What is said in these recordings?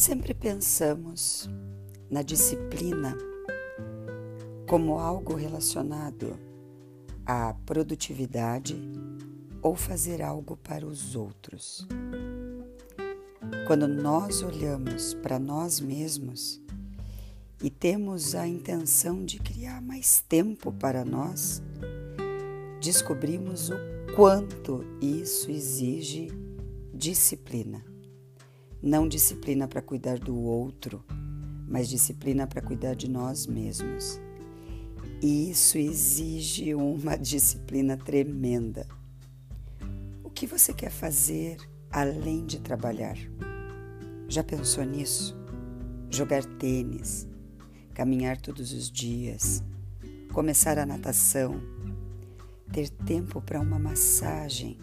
Sempre pensamos na disciplina como algo relacionado à produtividade ou fazer algo para os outros. Quando nós olhamos para nós mesmos e temos a intenção de criar mais tempo para nós, descobrimos o quanto isso exige disciplina. Não disciplina para cuidar do outro, mas disciplina para cuidar de nós mesmos. E isso exige uma disciplina tremenda. O que você quer fazer além de trabalhar? Já pensou nisso? Jogar tênis, caminhar todos os dias, começar a natação, ter tempo para uma massagem,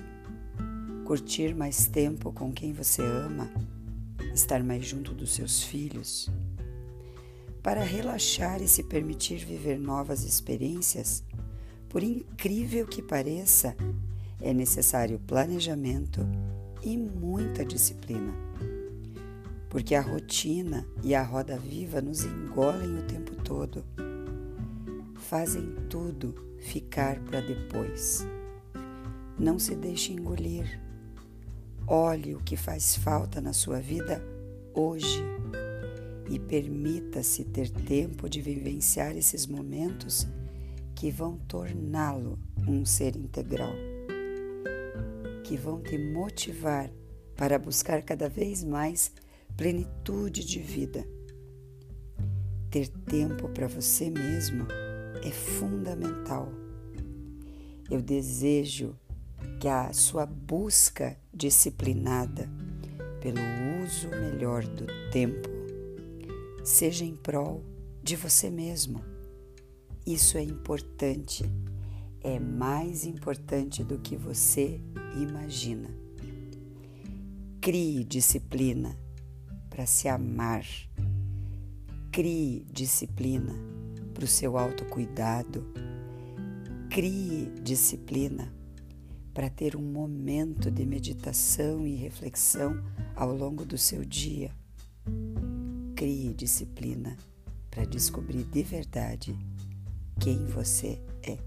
curtir mais tempo com quem você ama estar mais junto dos seus filhos. Para relaxar e se permitir viver novas experiências, por incrível que pareça, é necessário planejamento e muita disciplina. Porque a rotina e a roda viva nos engolem o tempo todo. Fazem tudo ficar para depois. Não se deixe engolir. Olhe o que faz falta na sua vida hoje e permita-se ter tempo de vivenciar esses momentos que vão torná-lo um ser integral, que vão te motivar para buscar cada vez mais plenitude de vida. Ter tempo para você mesmo é fundamental. Eu desejo que a sua busca disciplinada pelo uso melhor do tempo seja em prol de você mesmo. Isso é importante, é mais importante do que você imagina. Crie disciplina para se amar. Crie disciplina para o seu autocuidado. Crie disciplina para ter um momento de meditação e reflexão ao longo do seu dia. Crie disciplina para descobrir de verdade quem você é.